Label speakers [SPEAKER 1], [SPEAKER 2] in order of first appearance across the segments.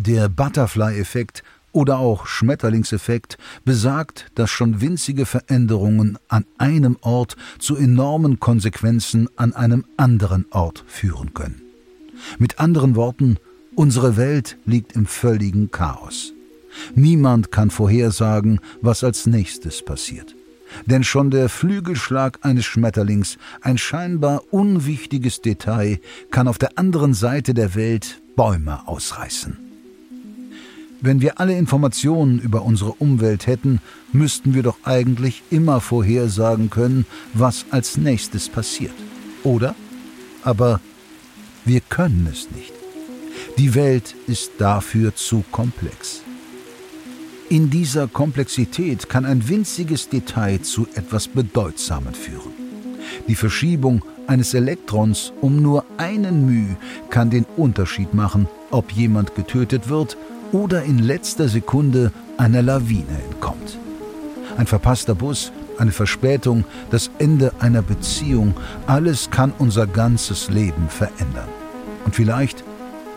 [SPEAKER 1] Der Butterfly-Effekt oder auch Schmetterlingseffekt besagt, dass schon winzige Veränderungen an einem Ort zu enormen Konsequenzen an einem anderen Ort führen können. Mit anderen Worten, unsere Welt liegt im völligen Chaos. Niemand kann vorhersagen, was als nächstes passiert. Denn schon der Flügelschlag eines Schmetterlings, ein scheinbar unwichtiges Detail, kann auf der anderen Seite der Welt Bäume ausreißen. Wenn wir alle Informationen über unsere Umwelt hätten, müssten wir doch eigentlich immer vorhersagen können, was als nächstes passiert. Oder? Aber wir können es nicht. Die Welt ist dafür zu komplex. In dieser Komplexität kann ein winziges Detail zu etwas Bedeutsamem führen. Die Verschiebung eines Elektrons um nur einen μ kann den Unterschied machen, ob jemand getötet wird oder in letzter Sekunde einer Lawine entkommt. Ein verpasster Bus, eine Verspätung, das Ende einer Beziehung, alles kann unser ganzes Leben verändern. Und vielleicht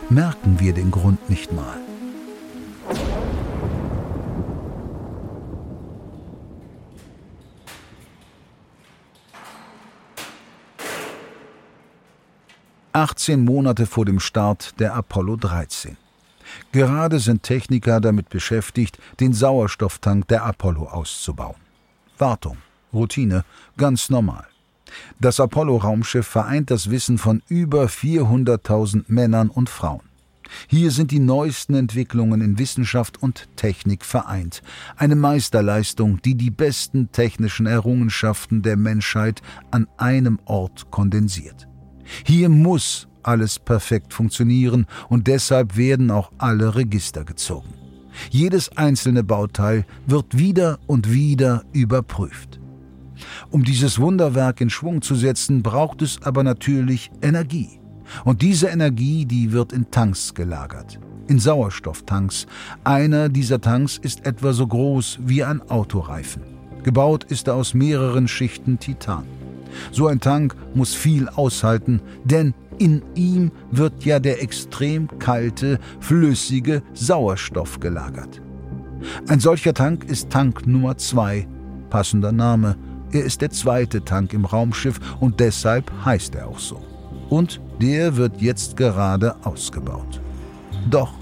[SPEAKER 1] merken wir den Grund nicht mal. Achtzehn Monate vor dem Start der Apollo 13. Gerade sind Techniker damit beschäftigt, den Sauerstofftank der Apollo auszubauen. Wartung, Routine, ganz normal. Das Apollo-Raumschiff vereint das Wissen von über 400.000 Männern und Frauen. Hier sind die neuesten Entwicklungen in Wissenschaft und Technik vereint. Eine Meisterleistung, die die besten technischen Errungenschaften der Menschheit an einem Ort kondensiert. Hier muss alles perfekt funktionieren und deshalb werden auch alle Register gezogen. Jedes einzelne Bauteil wird wieder und wieder überprüft. Um dieses Wunderwerk in Schwung zu setzen, braucht es aber natürlich Energie. Und diese Energie, die wird in Tanks gelagert. In Sauerstofftanks. Einer dieser Tanks ist etwa so groß wie ein Autoreifen. Gebaut ist er aus mehreren Schichten Titan. So ein Tank muss viel aushalten, denn in ihm wird ja der extrem kalte, flüssige Sauerstoff gelagert. Ein solcher Tank ist Tank Nummer 2, passender Name. Er ist der zweite Tank im Raumschiff und deshalb heißt er auch so. Und der wird jetzt gerade ausgebaut. Doch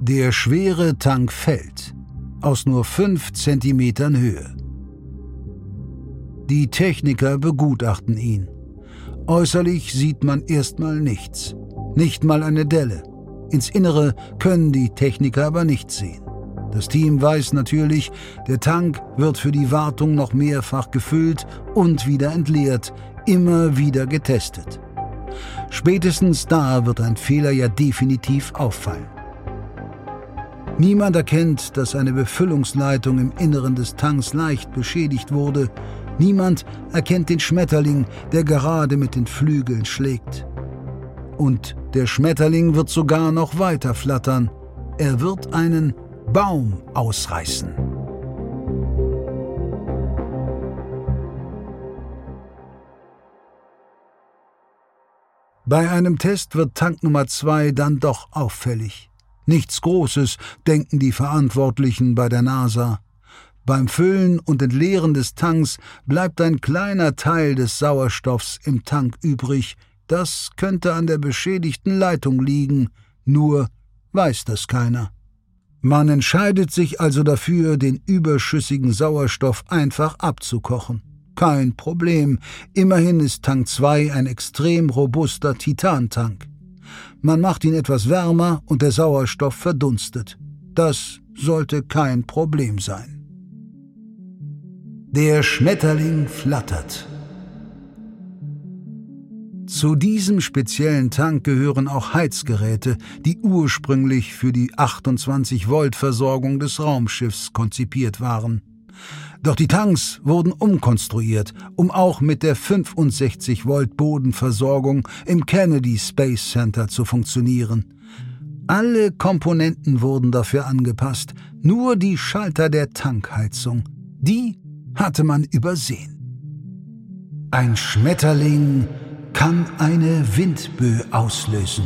[SPEAKER 1] der schwere Tank fällt aus nur fünf Zentimetern Höhe. Die Techniker begutachten ihn. Äußerlich sieht man erstmal nichts, nicht mal eine Delle. Ins Innere können die Techniker aber nichts sehen. Das Team weiß natürlich, der Tank wird für die Wartung noch mehrfach gefüllt und wieder entleert, immer wieder getestet. Spätestens da wird ein Fehler ja definitiv auffallen. Niemand erkennt, dass eine Befüllungsleitung im Inneren des Tanks leicht beschädigt wurde Niemand erkennt den Schmetterling, der gerade mit den Flügeln schlägt. Und der Schmetterling wird sogar noch weiter flattern. Er wird einen Baum ausreißen. Bei einem Test wird Tank Nummer zwei dann doch auffällig. Nichts Großes, denken die Verantwortlichen bei der NASA. Beim Füllen und Entleeren des Tanks bleibt ein kleiner Teil des Sauerstoffs im Tank übrig. Das könnte an der beschädigten Leitung liegen, nur weiß das keiner. Man entscheidet sich also dafür, den überschüssigen Sauerstoff einfach abzukochen. Kein Problem, immerhin ist Tank 2 ein extrem robuster Titantank. Man macht ihn etwas wärmer und der Sauerstoff verdunstet. Das sollte kein Problem sein. Der Schmetterling flattert. Zu diesem speziellen Tank gehören auch Heizgeräte, die ursprünglich für die 28 Volt Versorgung des Raumschiffs konzipiert waren. Doch die Tanks wurden umkonstruiert, um auch mit der 65 Volt Bodenversorgung im Kennedy Space Center zu funktionieren. Alle Komponenten wurden dafür angepasst, nur die Schalter der Tankheizung, die hatte man übersehen. Ein Schmetterling kann eine Windböe auslösen.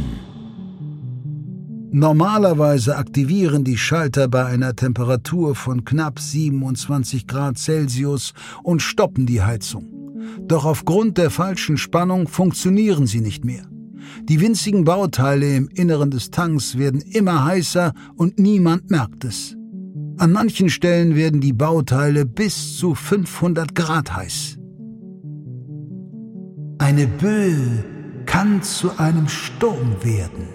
[SPEAKER 1] Normalerweise aktivieren die Schalter bei einer Temperatur von knapp 27 Grad Celsius und stoppen die Heizung. Doch aufgrund der falschen Spannung funktionieren sie nicht mehr. Die winzigen Bauteile im Inneren des Tanks werden immer heißer und niemand merkt es. An manchen Stellen werden die Bauteile bis zu 500 Grad heiß. Eine Böe kann zu einem Sturm werden.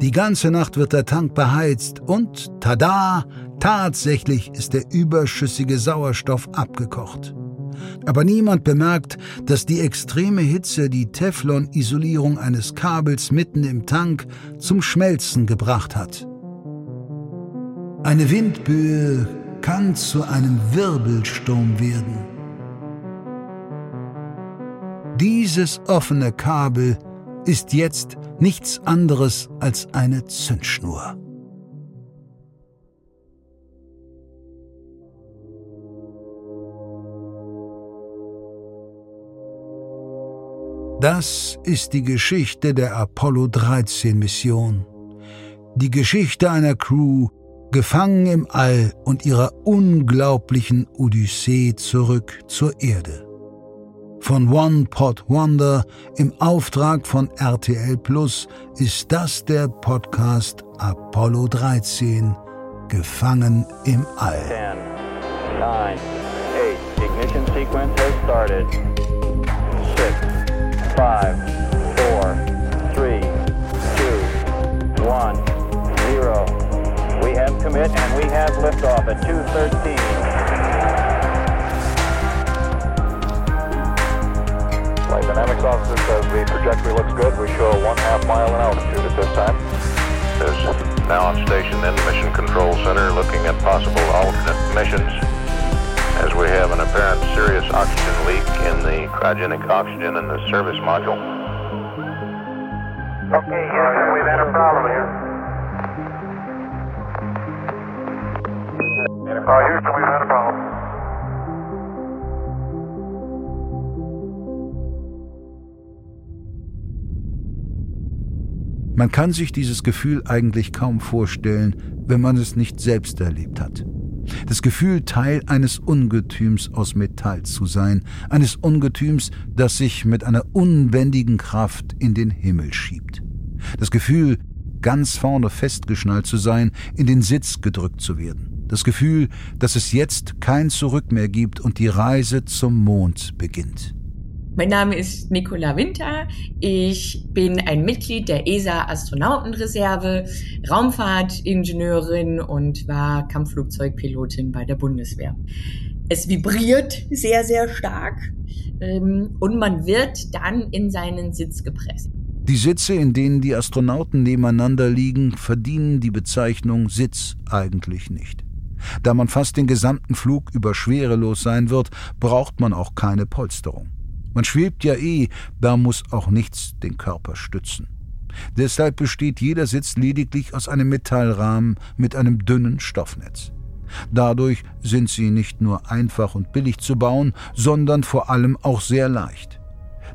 [SPEAKER 1] Die ganze Nacht wird der Tank beheizt und, tada, tatsächlich ist der überschüssige Sauerstoff abgekocht. Aber niemand bemerkt, dass die extreme Hitze die Teflon-Isolierung eines Kabels mitten im Tank zum Schmelzen gebracht hat. Eine Windböe kann zu einem Wirbelsturm werden. Dieses offene Kabel ist jetzt nichts anderes als eine Zündschnur. Das ist die Geschichte der Apollo 13 Mission. Die Geschichte einer Crew, gefangen im All und ihrer unglaublichen Odyssee zurück zur Erde von One Pot Wonder im Auftrag von RTL Plus ist das der Podcast Apollo 13 Gefangen im All. 10, 9, 8, ignition sequence has started. 6, 5, 4, 3, 2, 1, 0. We have commit and we have liftoff at 213. Flight Dynamics officer says the trajectory looks good. We show one half mile in altitude at this time. Is now on station in Mission Control Center looking at possible alternate missions as we have an apparent serious oxygen leak in the cryogenic oxygen in the service module. Okay, Houston, we've had a problem here. Houston, we've had a problem. Man kann sich dieses Gefühl eigentlich kaum vorstellen, wenn man es nicht selbst erlebt hat. Das Gefühl, Teil eines Ungetüms aus Metall zu sein, eines Ungetüms, das sich mit einer unbändigen Kraft in den Himmel schiebt. Das Gefühl, ganz vorne festgeschnallt zu sein, in den Sitz gedrückt zu werden. Das Gefühl, dass es jetzt kein Zurück mehr gibt und die Reise zum Mond beginnt.
[SPEAKER 2] Mein Name ist Nicola Winter. Ich bin ein Mitglied der ESA Astronautenreserve, Raumfahrtingenieurin und war Kampfflugzeugpilotin bei der Bundeswehr. Es vibriert sehr, sehr stark ähm, und man wird dann in seinen Sitz gepresst.
[SPEAKER 1] Die Sitze, in denen die Astronauten nebeneinander liegen, verdienen die Bezeichnung Sitz eigentlich nicht. Da man fast den gesamten Flug über schwerelos sein wird, braucht man auch keine Polsterung. Man schwebt ja eh, da muss auch nichts den Körper stützen. Deshalb besteht jeder Sitz lediglich aus einem Metallrahmen mit einem dünnen Stoffnetz. Dadurch sind sie nicht nur einfach und billig zu bauen, sondern vor allem auch sehr leicht.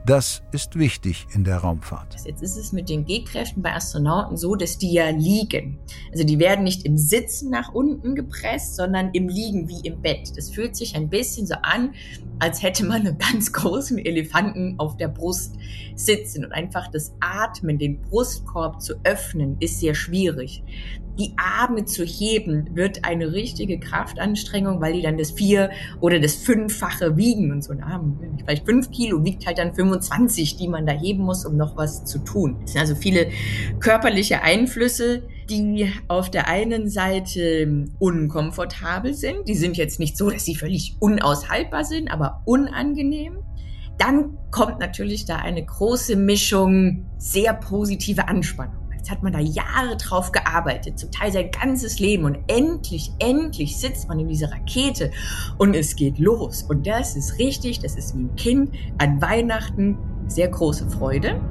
[SPEAKER 1] Das ist wichtig in der Raumfahrt.
[SPEAKER 2] Jetzt ist es mit den G-Kräften bei Astronauten so, dass die ja liegen. Also die werden nicht im Sitzen nach unten gepresst, sondern im Liegen wie im Bett. Das fühlt sich ein bisschen so an, als hätte man einen ganz großen Elefanten auf der Brust sitzen. Und einfach das Atmen, den Brustkorb zu öffnen, ist sehr schwierig die Arme zu heben, wird eine richtige Kraftanstrengung, weil die dann das vier oder das fünffache wiegen und so ein Arm, vielleicht fünf Kilo wiegt halt dann 25, die man da heben muss, um noch was zu tun. Es sind also viele körperliche Einflüsse, die auf der einen Seite unkomfortabel sind. Die sind jetzt nicht so, dass sie völlig unaushaltbar sind, aber unangenehm. Dann kommt natürlich da eine große Mischung sehr positive Anspannung. Jetzt hat man da Jahre drauf gearbeitet, zum Teil sein ganzes Leben und endlich, endlich sitzt man in dieser Rakete und es geht los. Und das ist richtig, das ist wie ein Kind an Weihnachten sehr große Freude.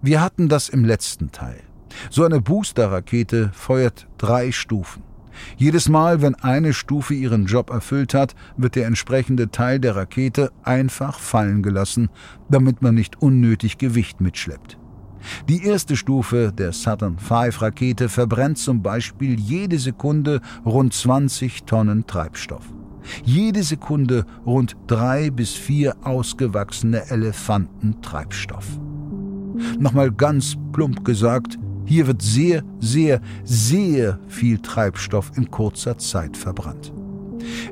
[SPEAKER 1] Wir hatten das im letzten Teil. So eine Booster-Rakete feuert drei Stufen. Jedes Mal, wenn eine Stufe ihren Job erfüllt hat, wird der entsprechende Teil der Rakete einfach fallen gelassen, damit man nicht unnötig Gewicht mitschleppt. Die erste Stufe der Saturn V-Rakete verbrennt zum Beispiel jede Sekunde rund 20 Tonnen Treibstoff. Jede Sekunde rund drei bis vier ausgewachsene Elefanten Treibstoff. Nochmal ganz plump gesagt, hier wird sehr, sehr, sehr viel Treibstoff in kurzer Zeit verbrannt.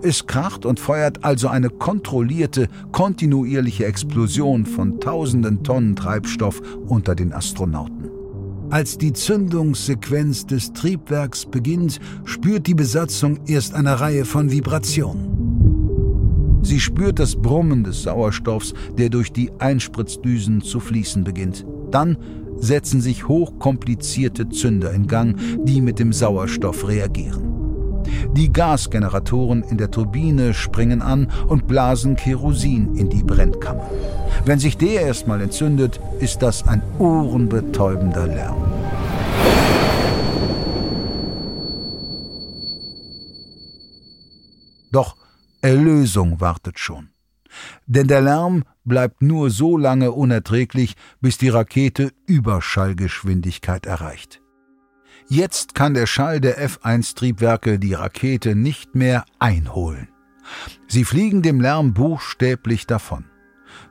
[SPEAKER 1] Es kracht und feuert also eine kontrollierte, kontinuierliche Explosion von tausenden Tonnen Treibstoff unter den Astronauten. Als die Zündungssequenz des Triebwerks beginnt, spürt die Besatzung erst eine Reihe von Vibrationen. Sie spürt das Brummen des Sauerstoffs, der durch die Einspritzdüsen zu fließen beginnt. Dann setzen sich hochkomplizierte Zünder in Gang, die mit dem Sauerstoff reagieren. Die Gasgeneratoren in der Turbine springen an und blasen Kerosin in die Brennkammer. Wenn sich der erstmal entzündet, ist das ein ohrenbetäubender Lärm. Doch Erlösung wartet schon. Denn der Lärm bleibt nur so lange unerträglich, bis die Rakete Überschallgeschwindigkeit erreicht. Jetzt kann der Schall der F-1-Triebwerke die Rakete nicht mehr einholen. Sie fliegen dem Lärm buchstäblich davon.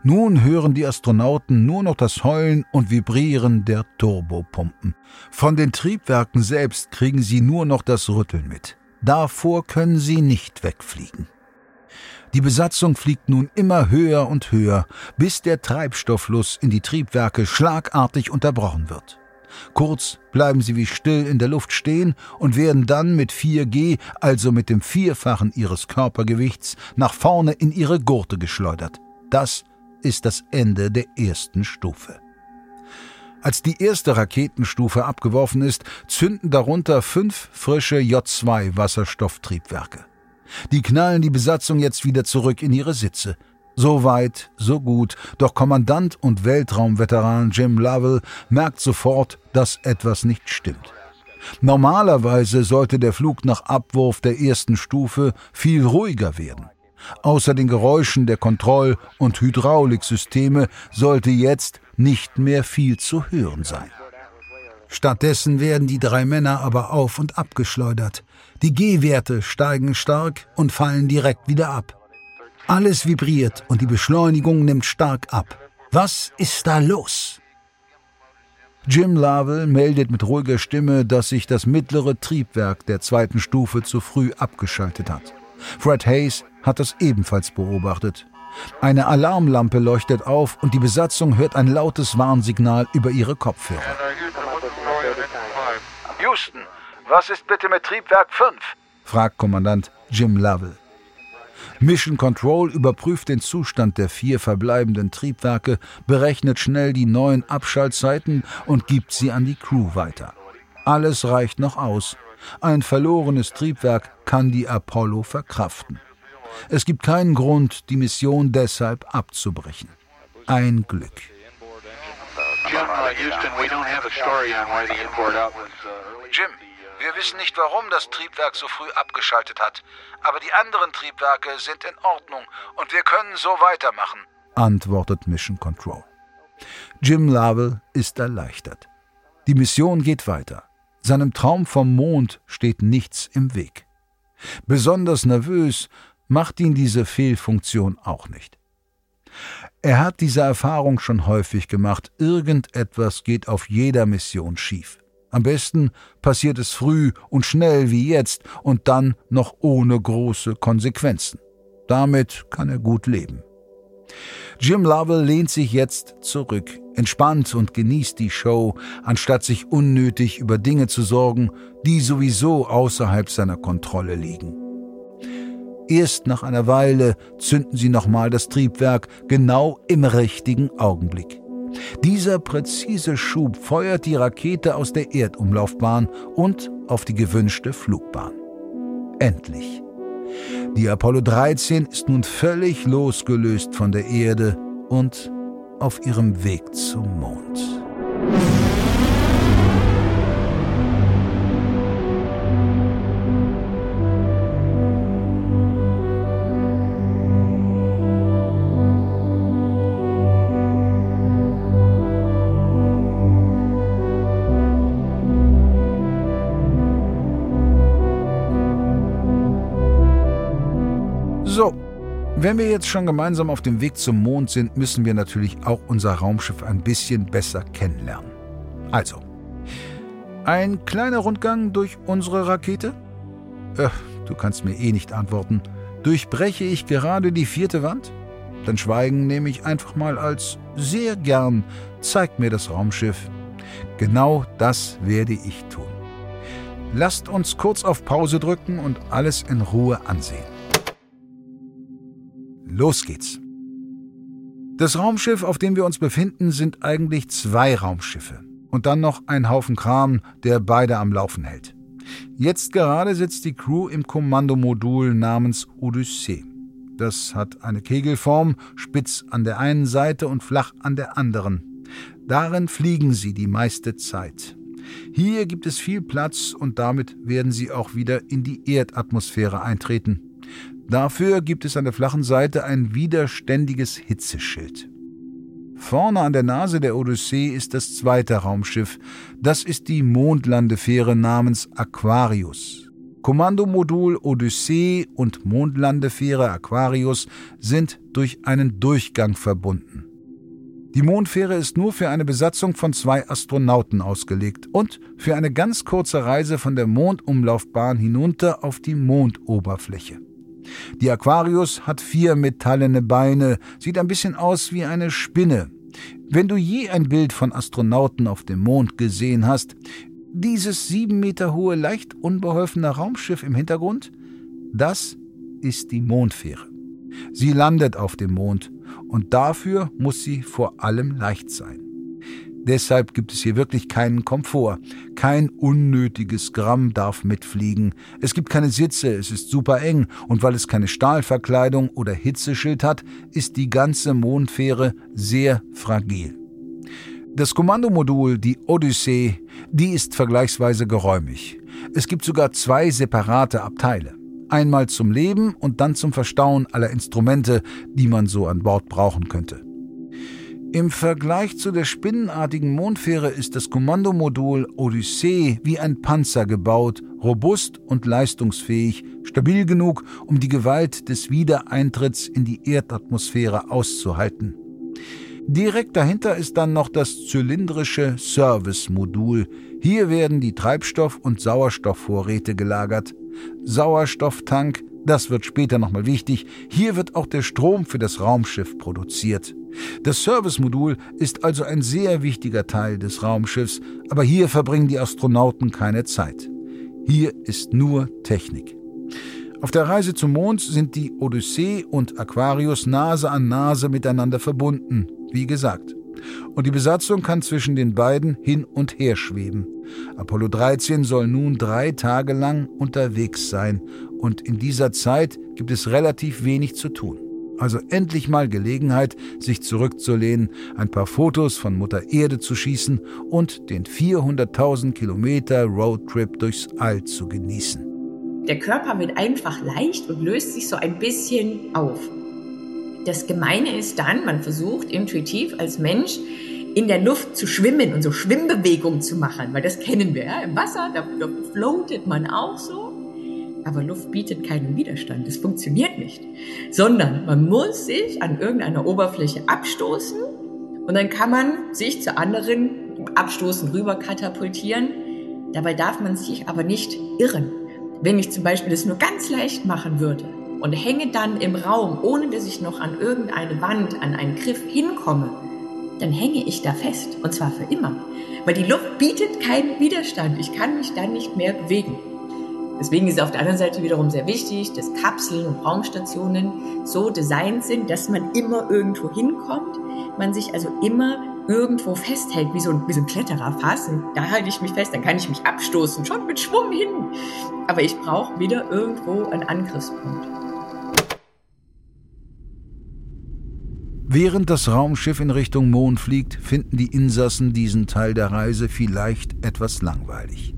[SPEAKER 1] Nun hören die Astronauten nur noch das Heulen und Vibrieren der Turbopumpen. Von den Triebwerken selbst kriegen sie nur noch das Rütteln mit. Davor können sie nicht wegfliegen. Die Besatzung fliegt nun immer höher und höher, bis der Treibstofffluss in die Triebwerke schlagartig unterbrochen wird. Kurz bleiben sie wie still in der Luft stehen und werden dann mit 4G, also mit dem Vierfachen ihres Körpergewichts, nach vorne in ihre Gurte geschleudert. Das ist das Ende der ersten Stufe. Als die erste Raketenstufe abgeworfen ist, zünden darunter fünf frische J2-Wasserstofftriebwerke. Die knallen die Besatzung jetzt wieder zurück in ihre Sitze. So weit, so gut, doch Kommandant und Weltraumveteran Jim Lovell merkt sofort, dass etwas nicht stimmt. Normalerweise sollte der Flug nach Abwurf der ersten Stufe viel ruhiger werden. Außer den Geräuschen der Kontroll- und Hydrauliksysteme sollte jetzt nicht mehr viel zu hören sein. Stattdessen werden die drei Männer aber auf und abgeschleudert. Die G-Werte steigen stark und fallen direkt wieder ab. Alles vibriert und die Beschleunigung nimmt stark ab. Was ist da los? Jim Lovell meldet mit ruhiger Stimme, dass sich das mittlere Triebwerk der zweiten Stufe zu früh abgeschaltet hat. Fred Hayes hat das ebenfalls beobachtet. Eine Alarmlampe leuchtet auf und die Besatzung hört ein lautes Warnsignal über ihre Kopfhörer.
[SPEAKER 3] Houston, was ist bitte mit Triebwerk 5?
[SPEAKER 1] fragt Kommandant Jim Lovell. Mission Control überprüft den Zustand der vier verbleibenden Triebwerke, berechnet schnell die neuen Abschaltzeiten und gibt sie an die Crew weiter. Alles reicht noch aus. Ein verlorenes Triebwerk kann die Apollo verkraften. Es gibt keinen Grund, die Mission deshalb abzubrechen. Ein Glück.
[SPEAKER 3] Jim, wir wissen nicht, warum das Triebwerk so früh abgeschaltet hat, aber die anderen Triebwerke sind in Ordnung und wir können so weitermachen,
[SPEAKER 1] antwortet Mission Control. Jim Lovell ist erleichtert. Die Mission geht weiter. Seinem Traum vom Mond steht nichts im Weg. Besonders nervös macht ihn diese Fehlfunktion auch nicht. Er hat diese Erfahrung schon häufig gemacht, irgendetwas geht auf jeder Mission schief. Am besten passiert es früh und schnell wie jetzt und dann noch ohne große Konsequenzen. Damit kann er gut leben. Jim Lovell lehnt sich jetzt zurück, entspannt und genießt die Show, anstatt sich unnötig über Dinge zu sorgen, die sowieso außerhalb seiner Kontrolle liegen. Erst nach einer Weile zünden sie nochmal das Triebwerk, genau im richtigen Augenblick. Dieser präzise Schub feuert die Rakete aus der Erdumlaufbahn und auf die gewünschte Flugbahn. Endlich. Die Apollo 13 ist nun völlig losgelöst von der Erde und auf ihrem Weg zum Mond. Wenn wir jetzt schon gemeinsam auf dem Weg zum Mond sind, müssen wir natürlich auch unser Raumschiff ein bisschen besser kennenlernen. Also, ein kleiner Rundgang durch unsere Rakete? Äh, du kannst mir eh nicht antworten. Durchbreche ich gerade die vierte Wand? Dann Schweigen nehme ich einfach mal als sehr gern. Zeig mir das Raumschiff. Genau das werde ich tun. Lasst uns kurz auf Pause drücken und alles in Ruhe ansehen. Los geht's. Das Raumschiff, auf dem wir uns befinden, sind eigentlich zwei Raumschiffe und dann noch ein Haufen Kram, der beide am Laufen hält. Jetzt gerade sitzt die Crew im Kommandomodul namens Odyssee. Das hat eine Kegelform, spitz an der einen Seite und flach an der anderen. Darin fliegen sie die meiste Zeit. Hier gibt es viel Platz und damit werden sie auch wieder in die Erdatmosphäre eintreten. Dafür gibt es an der flachen Seite ein widerständiges Hitzeschild. Vorne an der Nase der Odyssee ist das zweite Raumschiff. Das ist die Mondlandefähre namens Aquarius. Kommandomodul Odyssee und Mondlandefähre Aquarius sind durch einen Durchgang verbunden. Die Mondfähre ist nur für eine Besatzung von zwei Astronauten ausgelegt und für eine ganz kurze Reise von der Mondumlaufbahn hinunter auf die Mondoberfläche. Die Aquarius hat vier metallene Beine, sieht ein bisschen aus wie eine Spinne. Wenn du je ein Bild von Astronauten auf dem Mond gesehen hast, dieses sieben Meter hohe, leicht unbeholfene Raumschiff im Hintergrund, das ist die Mondfähre. Sie landet auf dem Mond und dafür muss sie vor allem leicht sein. Deshalb gibt es hier wirklich keinen Komfort. Kein unnötiges Gramm darf mitfliegen. Es gibt keine Sitze, es ist super eng und weil es keine Stahlverkleidung oder Hitzeschild hat, ist die ganze Mondfähre sehr fragil. Das Kommandomodul, die Odyssee, die ist vergleichsweise geräumig. Es gibt sogar zwei separate Abteile. Einmal zum Leben und dann zum Verstauen aller Instrumente, die man so an Bord brauchen könnte. Im Vergleich zu der spinnenartigen Mondfähre ist das Kommandomodul Odyssee wie ein Panzer gebaut, robust und leistungsfähig, stabil genug, um die Gewalt des Wiedereintritts in die Erdatmosphäre auszuhalten. Direkt dahinter ist dann noch das zylindrische Service-Modul. Hier werden die Treibstoff- und Sauerstoffvorräte gelagert. Sauerstofftank, das wird später nochmal wichtig. Hier wird auch der Strom für das Raumschiff produziert. Das Servicemodul ist also ein sehr wichtiger Teil des Raumschiffs, aber hier verbringen die Astronauten keine Zeit. Hier ist nur Technik. Auf der Reise zum Mond sind die Odyssee und Aquarius Nase an Nase miteinander verbunden, wie gesagt. Und die Besatzung kann zwischen den beiden hin und her schweben. Apollo 13 soll nun drei Tage lang unterwegs sein, und in dieser Zeit gibt es relativ wenig zu tun. Also endlich mal Gelegenheit, sich zurückzulehnen, ein paar Fotos von Mutter Erde zu schießen und den 400.000 Kilometer Roadtrip durchs All zu genießen.
[SPEAKER 2] Der Körper wird einfach leicht und löst sich so ein bisschen auf. Das Gemeine ist dann, man versucht intuitiv als Mensch in der Luft zu schwimmen und so Schwimmbewegungen zu machen, weil das kennen wir. Ja? Im Wasser, da, da floatet man auch so. Aber Luft bietet keinen Widerstand. Das funktioniert nicht. Sondern man muss sich an irgendeiner Oberfläche abstoßen und dann kann man sich zu anderen abstoßen, rüber katapultieren. Dabei darf man sich aber nicht irren. Wenn ich zum Beispiel das nur ganz leicht machen würde und hänge dann im Raum, ohne dass ich noch an irgendeine Wand, an einen Griff hinkomme, dann hänge ich da fest. Und zwar für immer. Weil die Luft bietet keinen Widerstand. Ich kann mich dann nicht mehr bewegen. Deswegen ist es auf der anderen Seite wiederum sehr wichtig, dass Kapseln und Raumstationen so designt sind, dass man immer irgendwo hinkommt, man sich also immer irgendwo festhält, wie so ein, wie so ein Kletterer fast. Und da halte ich mich fest, dann kann ich mich abstoßen, schon mit Schwung hin. Aber ich brauche wieder irgendwo einen Angriffspunkt.
[SPEAKER 1] Während das Raumschiff in Richtung Mond fliegt, finden die Insassen diesen Teil der Reise vielleicht etwas langweilig.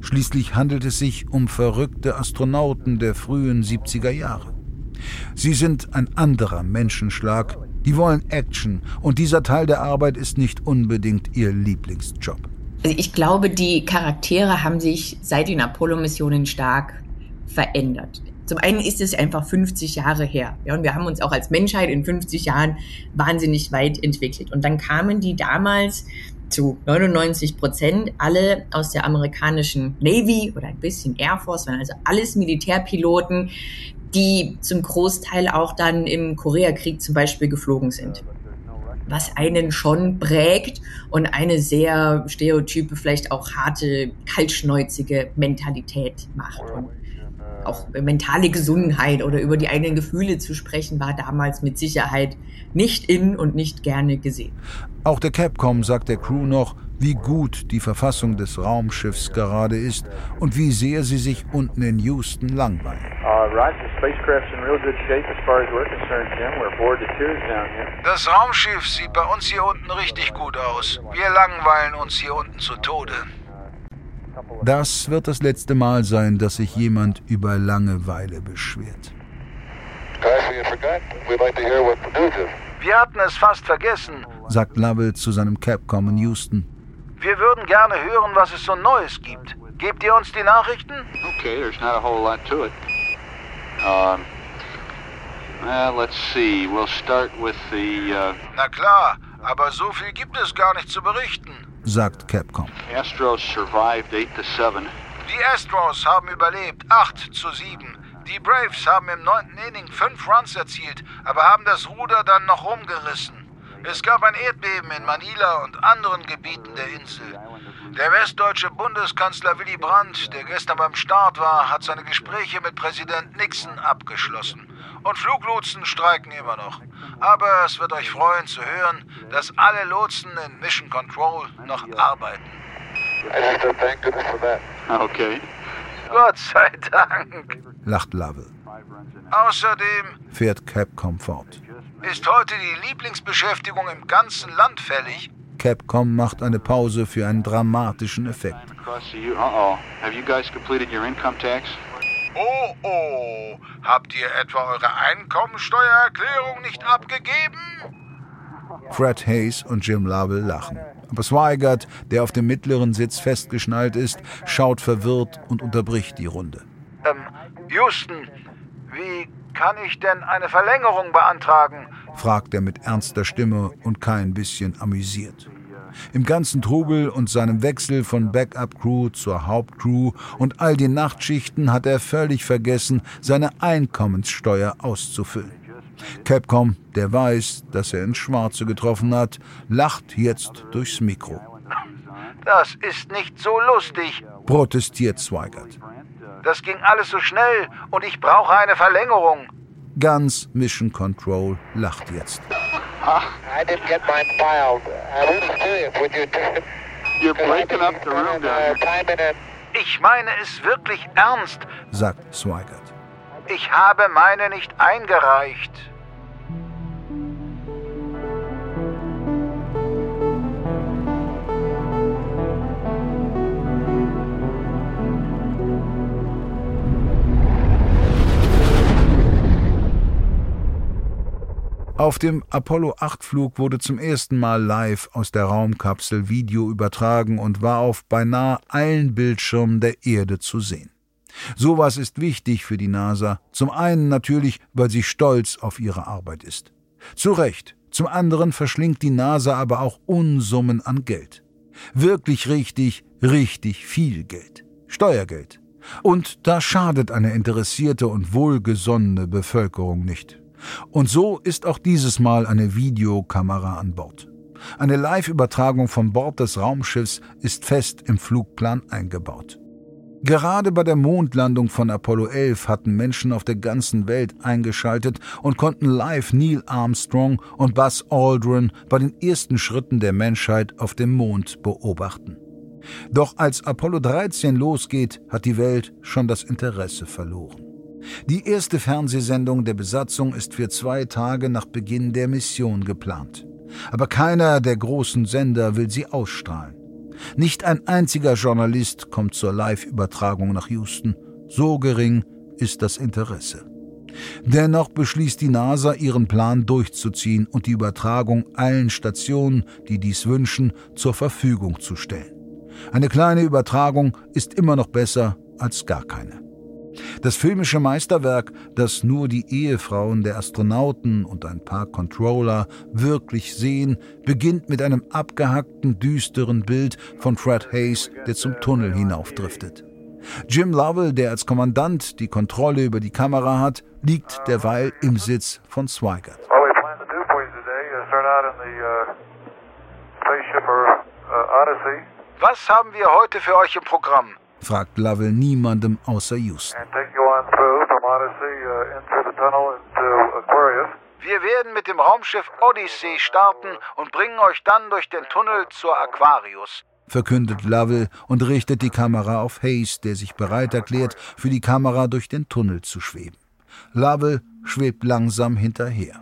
[SPEAKER 1] Schließlich handelt es sich um verrückte Astronauten der frühen 70er Jahre. Sie sind ein anderer Menschenschlag, die wollen Action und dieser Teil der Arbeit ist nicht unbedingt ihr Lieblingsjob.
[SPEAKER 2] Also ich glaube, die Charaktere haben sich seit den Apollo-Missionen stark verändert. Zum einen ist es einfach 50 Jahre her. Ja, und wir haben uns auch als Menschheit in 50 Jahren wahnsinnig weit entwickelt. Und dann kamen die damals zu 99 Prozent alle aus der amerikanischen Navy oder ein bisschen Air Force, waren also alles Militärpiloten, die zum Großteil auch dann im Koreakrieg zum Beispiel geflogen sind was einen schon prägt und eine sehr stereotype, vielleicht auch harte, kaltschnäuzige Mentalität macht. Und auch mentale Gesundheit oder über die eigenen Gefühle zu sprechen, war damals mit Sicherheit nicht in und nicht gerne gesehen.
[SPEAKER 1] Auch der Capcom sagt der Crew noch, wie gut die Verfassung des Raumschiffs gerade ist und wie sehr sie sich unten in Houston langweilen.
[SPEAKER 3] Das Raumschiff sieht bei uns hier unten richtig gut aus. Wir langweilen uns hier unten zu Tode.
[SPEAKER 1] Das wird das letzte Mal sein, dass sich jemand über Langeweile beschwert.
[SPEAKER 3] Wir hatten es fast vergessen,
[SPEAKER 1] sagt Lovell zu seinem Capcom in Houston.
[SPEAKER 3] Wir würden gerne hören, was es so Neues gibt. Gebt ihr uns die Nachrichten?
[SPEAKER 4] Okay, there's not a whole lot to it. Um, well, let's see. We'll start with the. Uh...
[SPEAKER 3] Na klar, aber so viel gibt es gar nicht zu berichten
[SPEAKER 1] sagt Capcom.
[SPEAKER 4] Astros survived 8 to 7.
[SPEAKER 3] Die Astros haben überlebt, 8 zu 7. Die Braves haben im neunten Inning fünf Runs erzielt, aber haben das Ruder dann noch rumgerissen. Es gab ein Erdbeben in Manila und anderen Gebieten der Insel. Der westdeutsche Bundeskanzler Willy Brandt, der gestern beim Start war, hat seine Gespräche mit Präsident Nixon abgeschlossen. Und Fluglotsen streiken immer noch. Aber es wird euch freuen zu hören, dass alle Lotsen in Mission Control noch arbeiten.
[SPEAKER 4] Okay.
[SPEAKER 3] Gott sei Dank,
[SPEAKER 1] lacht Lovell.
[SPEAKER 3] Außerdem,
[SPEAKER 1] fährt Capcom fort,
[SPEAKER 3] ist heute die Lieblingsbeschäftigung im ganzen Land fällig.
[SPEAKER 1] Capcom macht eine Pause für einen dramatischen Effekt.
[SPEAKER 3] Oh, oh, habt ihr etwa eure Einkommensteuererklärung nicht abgegeben?
[SPEAKER 1] Fred Hayes und Jim Lovell lachen. Aber Swigert, der auf dem mittleren Sitz festgeschnallt ist, schaut verwirrt und unterbricht die Runde.
[SPEAKER 3] Ähm, Houston, wie kann ich denn eine Verlängerung beantragen?
[SPEAKER 1] fragt er mit ernster Stimme und kein bisschen amüsiert. Im ganzen Trubel und seinem Wechsel von Backup-Crew zur Hauptcrew und all den Nachtschichten hat er völlig vergessen, seine Einkommenssteuer auszufüllen. Capcom, der weiß, dass er ins Schwarze getroffen hat, lacht jetzt durchs Mikro.
[SPEAKER 3] Das ist nicht so lustig,
[SPEAKER 1] protestiert Zweigert.
[SPEAKER 3] Das ging alles so schnell und ich brauche eine Verlängerung.
[SPEAKER 1] Ganz Mission Control lacht jetzt.
[SPEAKER 4] I didn't get mine filed. I was serious. Would you just... You're breaking up the room down here.
[SPEAKER 3] Ich meine es wirklich ernst,
[SPEAKER 1] sagt Swigert.
[SPEAKER 3] Ich habe meine nicht eingereicht.
[SPEAKER 1] Auf dem Apollo 8 Flug wurde zum ersten Mal live aus der Raumkapsel Video übertragen und war auf beinahe allen Bildschirmen der Erde zu sehen. Sowas ist wichtig für die NASA, zum einen natürlich, weil sie stolz auf ihre Arbeit ist. Zu Recht, zum anderen verschlingt die NASA aber auch Unsummen an Geld. Wirklich richtig, richtig viel Geld. Steuergeld. Und da schadet eine interessierte und wohlgesonnene Bevölkerung nicht. Und so ist auch dieses Mal eine Videokamera an Bord. Eine Live-Übertragung von Bord des Raumschiffs ist fest im Flugplan eingebaut. Gerade bei der Mondlandung von Apollo 11 hatten Menschen auf der ganzen Welt eingeschaltet und konnten live Neil Armstrong und Buzz Aldrin bei den ersten Schritten der Menschheit auf dem Mond beobachten. Doch als Apollo 13 losgeht, hat die Welt schon das Interesse verloren. Die erste Fernsehsendung der Besatzung ist für zwei Tage nach Beginn der Mission geplant. Aber keiner der großen Sender will sie ausstrahlen. Nicht ein einziger Journalist kommt zur Live-Übertragung nach Houston. So gering ist das Interesse. Dennoch beschließt die NASA, ihren Plan durchzuziehen und die Übertragung allen Stationen, die dies wünschen, zur Verfügung zu stellen. Eine kleine Übertragung ist immer noch besser als gar keine. Das filmische Meisterwerk, das nur die Ehefrauen der Astronauten und ein paar Controller wirklich sehen, beginnt mit einem abgehackten, düsteren Bild von Fred Hayes, der zum Tunnel hinaufdriftet. Jim Lovell, der als Kommandant die Kontrolle über die Kamera hat, liegt derweil im Sitz von Swigert.
[SPEAKER 5] Uh, uh,
[SPEAKER 3] Was haben wir heute für euch im Programm?
[SPEAKER 1] Fragt Lovell niemandem außer Houston.
[SPEAKER 5] and take you on through from Odyssey uh, into the tunnel into Aquarius.
[SPEAKER 3] Wir werden mit dem Raumschiff Odyssey starten und bringen euch dann durch den Tunnel zur Aquarius.
[SPEAKER 1] verkündet Lovell und richtet die Kamera auf Hayes, der sich bereit erklärt, für die Kamera durch den Tunnel zu schweben. Lovell schwebt langsam hinterher.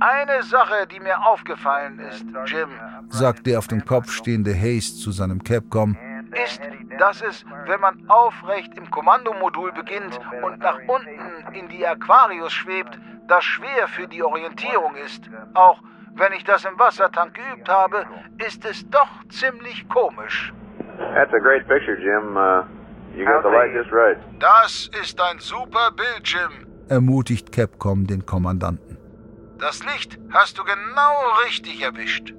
[SPEAKER 3] Eine Sache, die mir aufgefallen ist, Jim,
[SPEAKER 1] sagt der auf dem Kopf stehende Hayes zu seinem Capcom,
[SPEAKER 3] ist, dass es, wenn man aufrecht im Kommandomodul beginnt und nach unten in die Aquarius schwebt, das schwer für die Orientierung ist. Auch wenn ich das im Wassertank geübt habe, ist es doch ziemlich komisch.
[SPEAKER 6] That's a great picture, Jim. Uh, you got the light just right.
[SPEAKER 3] Das ist ein super Bild, Jim.
[SPEAKER 1] ermutigt Capcom den Kommandanten.
[SPEAKER 3] Das Licht hast du genau richtig erwischt.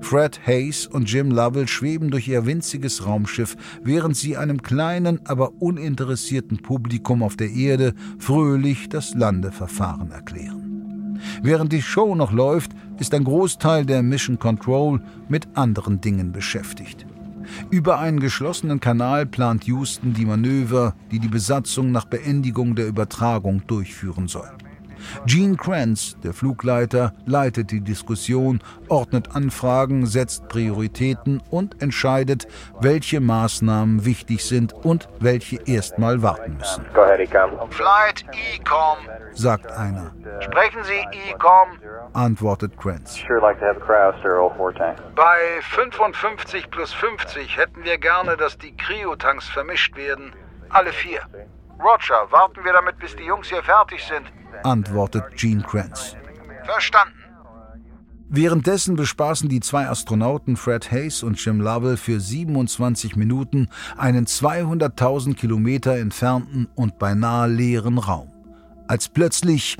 [SPEAKER 1] Fred Hayes und Jim Lovell schweben durch ihr winziges Raumschiff, während sie einem kleinen, aber uninteressierten Publikum auf der Erde fröhlich das Landeverfahren erklären. Während die Show noch läuft, ist ein Großteil der Mission Control mit anderen Dingen beschäftigt. Über einen geschlossenen Kanal plant Houston die Manöver, die die Besatzung nach Beendigung der Übertragung durchführen soll. Gene Kranz, der Flugleiter, leitet die Diskussion, ordnet Anfragen, setzt Prioritäten und entscheidet, welche Maßnahmen wichtig sind und welche erstmal warten müssen.
[SPEAKER 3] Flight Ecom.
[SPEAKER 1] sagt einer,
[SPEAKER 3] Sprechen Sie Ecom.
[SPEAKER 1] antwortet Kranz.
[SPEAKER 3] Bei 55 plus 50 hätten wir gerne, dass die Kryotanks vermischt werden. Alle vier. Roger, warten wir damit, bis die Jungs hier fertig sind.
[SPEAKER 1] Antwortet Gene Kranz.
[SPEAKER 3] Verstanden.
[SPEAKER 1] Währenddessen bespaßen die zwei Astronauten Fred Hayes und Jim Lovell für 27 Minuten einen 200.000 Kilometer entfernten und beinahe leeren Raum. Als plötzlich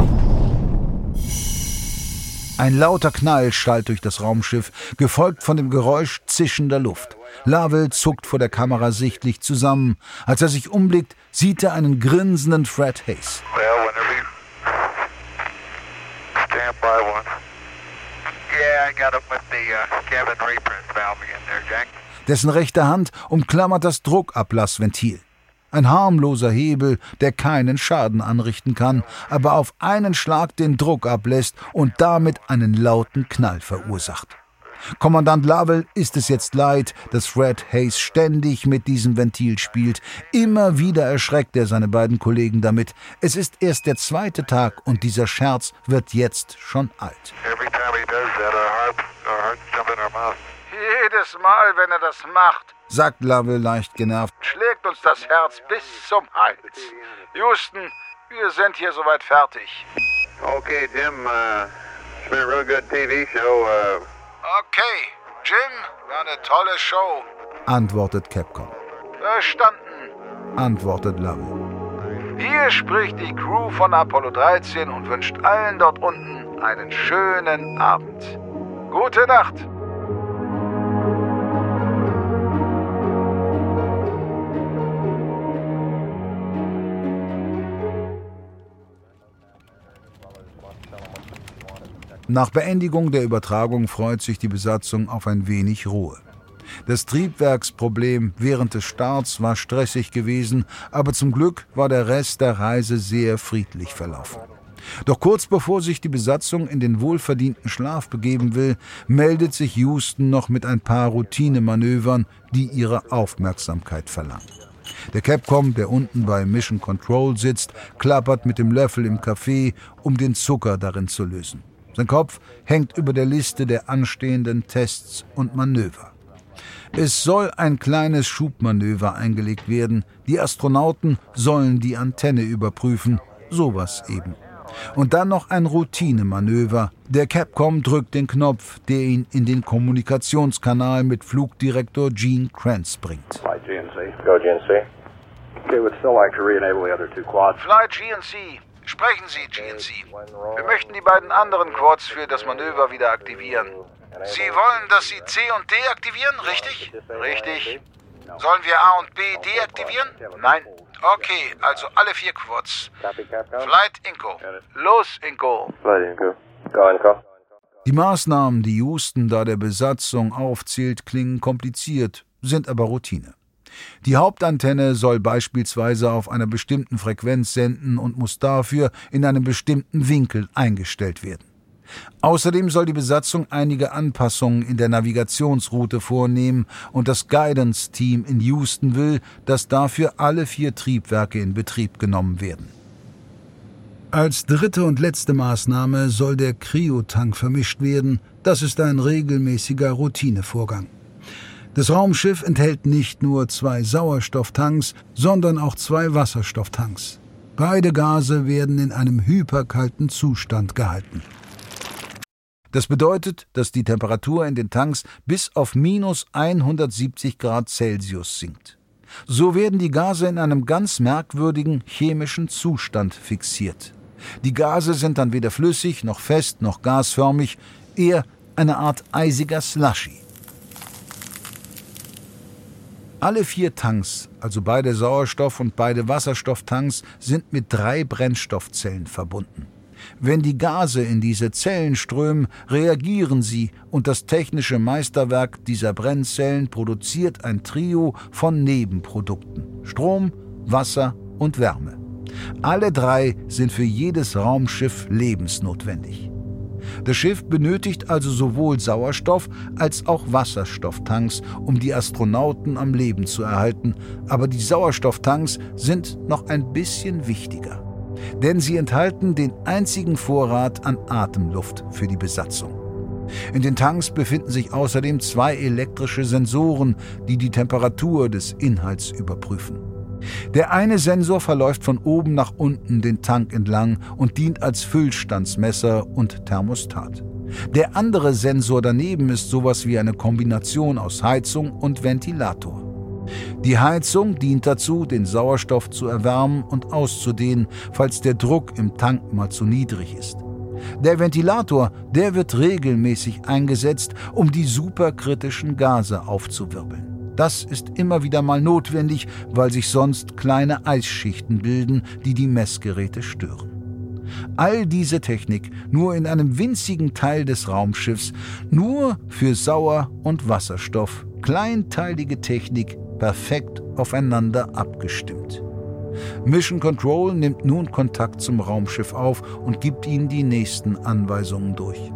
[SPEAKER 1] ein lauter Knall schallt durch das Raumschiff, gefolgt von dem Geräusch zischender Luft. Lovell zuckt vor der Kamera sichtlich zusammen. Als er sich umblickt, sieht er einen grinsenden Fred Hayes.
[SPEAKER 5] well, stand by. Yeah, I got him with the uh, cabin repress valve again there, Jack.
[SPEAKER 1] Dessen rechte Hand umklammert das Druckablassventil. Ein harmloser Hebel, der keinen Schaden anrichten kann, aber auf einen Schlag den Druck ablässt und damit einen lauten Knall verursacht. Kommandant Lovell ist es jetzt leid, dass Fred Hayes ständig mit diesem Ventil spielt. Immer wieder erschreckt er seine beiden Kollegen damit. Es ist erst der zweite Tag und dieser Scherz wird jetzt schon alt.
[SPEAKER 5] Every time he does that, our heart, our hearts jump in our mouth.
[SPEAKER 3] Jedes Mal, wenn er das macht,
[SPEAKER 1] Sagt Lovell leicht genervt.
[SPEAKER 3] schlägt uns das Herz bis zum Hals. Houston, wir sind hier soweit fertig.
[SPEAKER 6] Okay, Jim. Uh, it's been a real good TV show. Uh,
[SPEAKER 3] Okay, Jim, war eine tolle Show.
[SPEAKER 1] Antwortet Capcom.
[SPEAKER 3] Verstanden.
[SPEAKER 1] Antwortet Lovell.
[SPEAKER 3] Hier spricht die Crew von Apollo 13 und wünscht allen dort unten einen schönen Abend. Gute Nacht.
[SPEAKER 1] Nach Beendigung der Übertragung freut sich die Besatzung auf ein wenig Ruhe. Das Triebwerksproblem während des Starts war stressig gewesen, aber zum Glück war der Rest der Reise sehr friedlich verlaufen. Doch kurz bevor sich die Besatzung in den wohlverdienten Schlaf begeben will, meldet sich Houston noch mit ein paar Routinemanövern, die ihre Aufmerksamkeit verlangen. Der Capcom, der unten bei Mission Control sitzt, klappert mit dem Löffel im Kaffee, um den Zucker darin zu lösen. Sein Kopf hängt über der Liste der anstehenden Tests und Manöver. Es soll ein kleines Schubmanöver eingelegt werden. Die Astronauten sollen die Antenne überprüfen. Sowas eben. Und dann noch ein Routinemanöver. Der Capcom drückt den Knopf, der ihn in den Kommunikationskanal mit Flugdirektor Gene Kranz bringt.
[SPEAKER 6] Flight GNC. Go GNC. Okay, would still like to re-enable the other two quads.
[SPEAKER 3] Flight GNC. Sprechen Sie, GNC. Wir möchten die beiden anderen Quads für das Manöver wieder aktivieren. Sie wollen, dass Sie C und D aktivieren, richtig? Richtig. Sollen wir A und B deaktivieren? Nein. Okay, also alle vier Quads. Flight Inco. Los, Inco.
[SPEAKER 6] Flight Inco. Go Inco.
[SPEAKER 1] Die Maßnahmen, die Houston da der Besatzung aufzählt, klingen kompliziert, sind aber Routine. Die Hauptantenne soll beispielsweise auf einer bestimmten Frequenz senden und muss dafür in einem bestimmten Winkel eingestellt werden. Außerdem soll die Besatzung einige Anpassungen in der Navigationsroute vornehmen und das Guidance-Team in Houston will, dass dafür alle vier Triebwerke in Betrieb genommen werden. Als dritte und letzte Maßnahme soll der Kryotank vermischt werden. Das ist ein regelmäßiger Routinevorgang. Das Raumschiff enthält nicht nur zwei Sauerstofftanks, sondern auch zwei Wasserstofftanks. Beide Gase werden in einem hyperkalten Zustand gehalten. Das bedeutet, dass die Temperatur in den Tanks bis auf minus 170 Grad Celsius sinkt. So werden die Gase in einem ganz merkwürdigen chemischen Zustand fixiert. Die Gase sind dann weder flüssig noch fest noch gasförmig, eher eine Art eisiger Slushy. Alle vier Tanks, also beide Sauerstoff- und beide Wasserstofftanks, sind mit drei Brennstoffzellen verbunden. Wenn die Gase in diese Zellen strömen, reagieren sie und das technische Meisterwerk dieser Brennzellen produziert ein Trio von Nebenprodukten Strom, Wasser und Wärme. Alle drei sind für jedes Raumschiff lebensnotwendig. Das Schiff benötigt also sowohl Sauerstoff als auch Wasserstofftanks, um die Astronauten am Leben zu erhalten, aber die Sauerstofftanks sind noch ein bisschen wichtiger. Denn sie enthalten den einzigen Vorrat an Atemluft für die Besatzung. In den Tanks befinden sich außerdem zwei elektrische Sensoren, die die Temperatur des Inhalts überprüfen. Der eine Sensor verläuft von oben nach unten den Tank entlang und dient als Füllstandsmesser und Thermostat. Der andere Sensor daneben ist sowas wie eine Kombination aus Heizung und Ventilator. Die Heizung dient dazu, den Sauerstoff zu erwärmen und auszudehnen, falls der Druck im Tank mal zu niedrig ist. Der Ventilator, der wird regelmäßig eingesetzt, um die superkritischen Gase aufzuwirbeln. Das ist immer wieder mal notwendig, weil sich sonst kleine Eisschichten bilden, die die Messgeräte stören. All diese Technik nur in einem winzigen Teil des Raumschiffs, nur für Sauer- und Wasserstoff, kleinteilige Technik, perfekt aufeinander abgestimmt. Mission Control nimmt nun Kontakt zum Raumschiff auf und gibt ihnen die nächsten Anweisungen durch.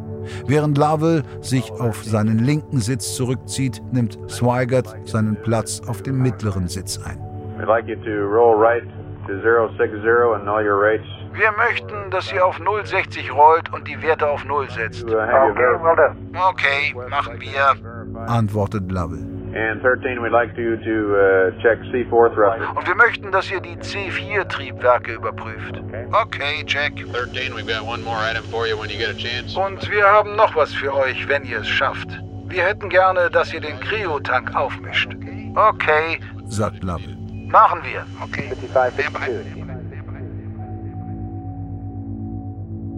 [SPEAKER 1] Während Lovell sich auf seinen linken Sitz zurückzieht, nimmt Swigert seinen Platz auf dem mittleren Sitz ein.
[SPEAKER 6] We'd like you to roll right to 060 and know your rates.
[SPEAKER 3] Wir möchten, dass ihr auf 060 rollt und die Werte auf 0 setzt.
[SPEAKER 6] Ver-
[SPEAKER 3] Okay, machen wir.
[SPEAKER 1] Antwortet Lovell.
[SPEAKER 6] And 13, we'd like you to uh, check C4 thrusters.
[SPEAKER 3] Und wir möchten, dass ihr die C4-Triebwerke überprüft. Okay, check.
[SPEAKER 4] 13, we've got one more item for you when you get a chance.
[SPEAKER 3] Und wir haben noch was für euch, wenn ihr es schafft. Wir hätten gerne, dass ihr den Kryotank aufmischt. Okay,
[SPEAKER 1] sagt Lovell.
[SPEAKER 3] machen wir. Okay.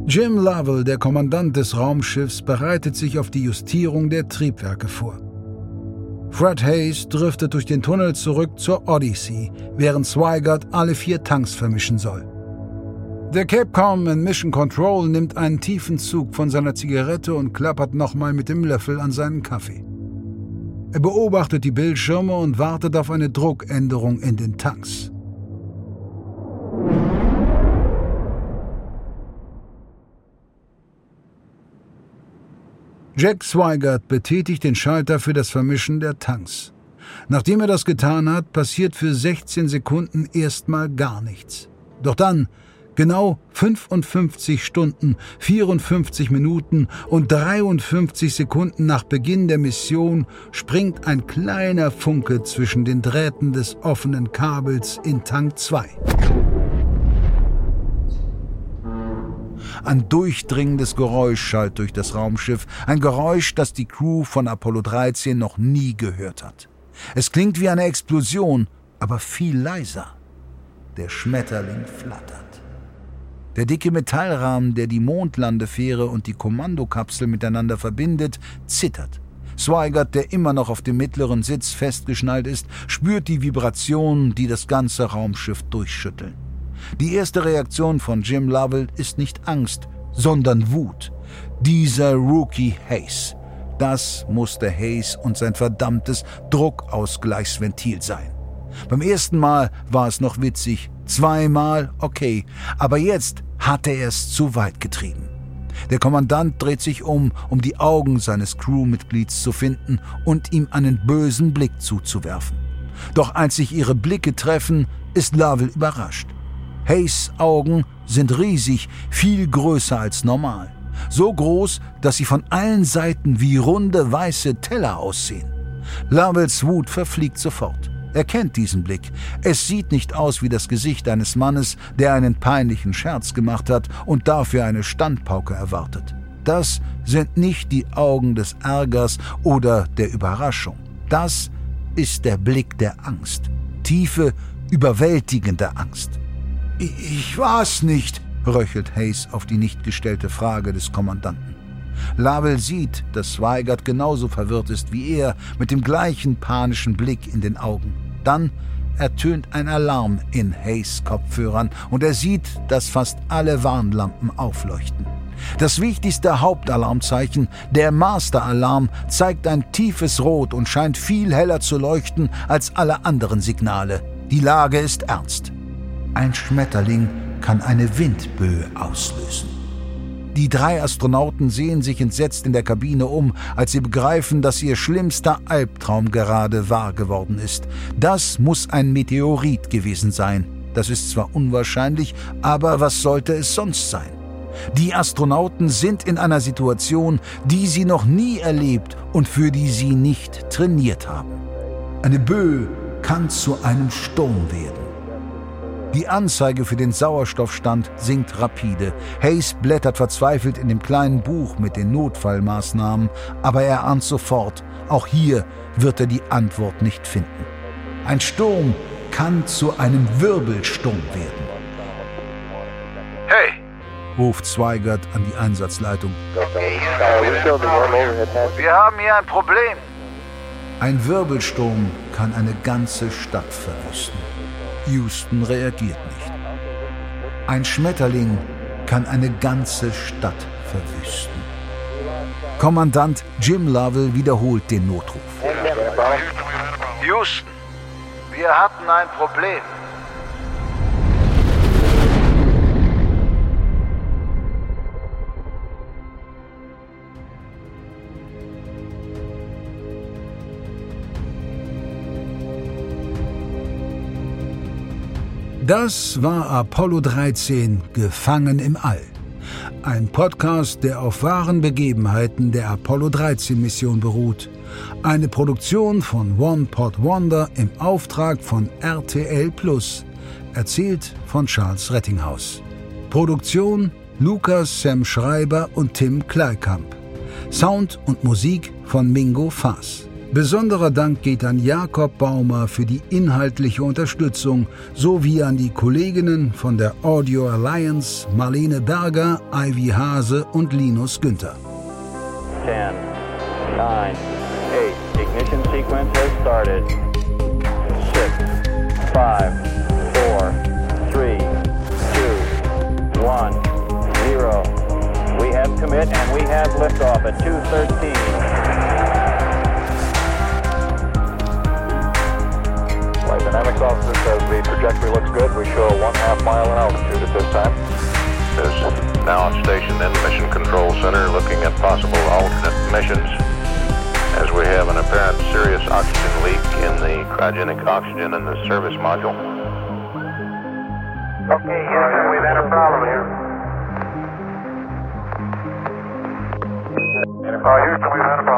[SPEAKER 1] Jim Lovell, der Kommandant des Raumschiffs, bereitet sich auf die Justierung der Triebwerke vor. Fred Hayes driftet durch den Tunnel zurück zur Odyssey, während Swigert alle vier Tanks vermischen soll. Der Capcom in Mission Control nimmt einen tiefen Zug von seiner Zigarette und klappert nochmal mit dem Löffel an seinen Kaffee. Er beobachtet die Bildschirme und wartet auf eine Druckänderung in den Tanks. Jack Swigert betätigt den Schalter für das Vermischen der Tanks. Nachdem er das getan hat, passiert für 16 Sekunden erstmal gar nichts. Doch dann, genau 55 Stunden, 54 Minuten und 53 Sekunden nach Beginn der Mission, springt ein kleiner Funke zwischen den Drähten des offenen Kabels in Tank 2. Ein durchdringendes Geräusch schallt durch das Raumschiff, ein Geräusch, das die Crew von Apollo 13 noch nie gehört hat. Es klingt wie eine Explosion, aber viel leiser. Der Schmetterling flattert. Der dicke Metallrahmen, der die Mondlandefähre und die Kommandokapsel miteinander verbindet, zittert. Swigert, der immer noch auf dem mittleren Sitz festgeschnallt ist, spürt die Vibrationen, die das ganze Raumschiff durchschütteln. Die erste Reaktion von Jim Lovell ist nicht Angst, sondern Wut. Dieser Rookie Hayes. Das musste Hayes und sein verdammtes Druckausgleichsventil sein. Beim ersten Mal war es noch witzig, zweimal okay, aber jetzt hatte er es zu weit getrieben. Der Kommandant dreht sich um, um die Augen seines Crewmitglieds zu finden und ihm einen bösen Blick zuzuwerfen. Doch als sich ihre Blicke treffen, ist Lovell überrascht. Hayes Augen sind riesig, viel größer als normal. So groß, dass sie von allen Seiten wie runde weiße Teller aussehen. Lovells Wut verfliegt sofort. Er kennt diesen Blick. Es sieht nicht aus wie das Gesicht eines Mannes, der einen peinlichen Scherz gemacht hat und dafür eine Standpauke erwartet. Das sind nicht die Augen des Ärgers oder der Überraschung. Das ist der Blick der Angst. Tiefe, überwältigende Angst. Ich war's nicht, röchelt Hayes auf die nicht gestellte Frage des Kommandanten. Lavell sieht, dass Zweigert genauso verwirrt ist wie er, mit dem gleichen panischen Blick in den Augen. Dann ertönt ein Alarm in Hayes Kopfhörern und er sieht, dass fast alle Warnlampen aufleuchten. Das wichtigste Hauptalarmzeichen, der Master-Alarm, zeigt ein tiefes Rot und scheint viel heller zu leuchten als alle anderen Signale. Die Lage ist ernst. Ein Schmetterling kann eine Windböe auslösen. Die drei Astronauten sehen sich entsetzt in der Kabine um, als sie begreifen, dass ihr schlimmster Albtraum gerade wahr geworden ist. Das muss ein Meteorit gewesen sein. Das ist zwar unwahrscheinlich, aber was sollte es sonst sein? Die Astronauten sind in einer Situation, die sie noch nie erlebt und für die sie nicht trainiert haben. Eine Böe kann zu einem Sturm werden. Die Anzeige für den Sauerstoffstand sinkt rapide. Hayes blättert verzweifelt in dem kleinen Buch mit den Notfallmaßnahmen, aber er ahnt sofort, auch hier wird er die Antwort nicht finden. Ein Sturm kann zu einem Wirbelsturm werden.
[SPEAKER 3] Hey,
[SPEAKER 1] ruft Zweigert an die Einsatzleitung.
[SPEAKER 3] wir haben hier ein Problem.
[SPEAKER 1] Ein Wirbelsturm kann eine ganze Stadt verwüsten. Houston reagiert nicht. Ein Schmetterling kann eine ganze Stadt verwüsten. Kommandant Jim Lovell wiederholt den Notruf.
[SPEAKER 3] Houston, wir hatten ein Problem.
[SPEAKER 1] Das war Apollo 13, Gefangen im All. Ein Podcast, der auf wahren Begebenheiten der Apollo 13 Mission beruht. Eine Produktion von One Pot Wonder im Auftrag von RTL Plus. Erzählt von Charles Rettinghaus. Produktion Lukas Sam Schreiber und Tim Kleikamp. Sound und Musik von Mingo Faas. Besonderer Dank geht an Jakob Baumer für die inhaltliche Unterstützung sowie an die Kolleginnen von der Audio Alliance Marlene Berger, Ivy Hase und Linus Günther.
[SPEAKER 7] 10, 9, 8. Ignition sequence has started. 6, 5, 4, 3, 2, 1, 0. We have commit and we have liftoff at 213. Flight Dynamics officer says the trajectory looks good. We show a one half mile in altitude at this time.
[SPEAKER 6] Is now stationed in the Mission Control Center looking at possible alternate missions as we have an apparent serious oxygen leak in the cryogenic oxygen in the service module.
[SPEAKER 5] Okay, Houston, we've had a problem here. Uh, Houston, we've had a problem.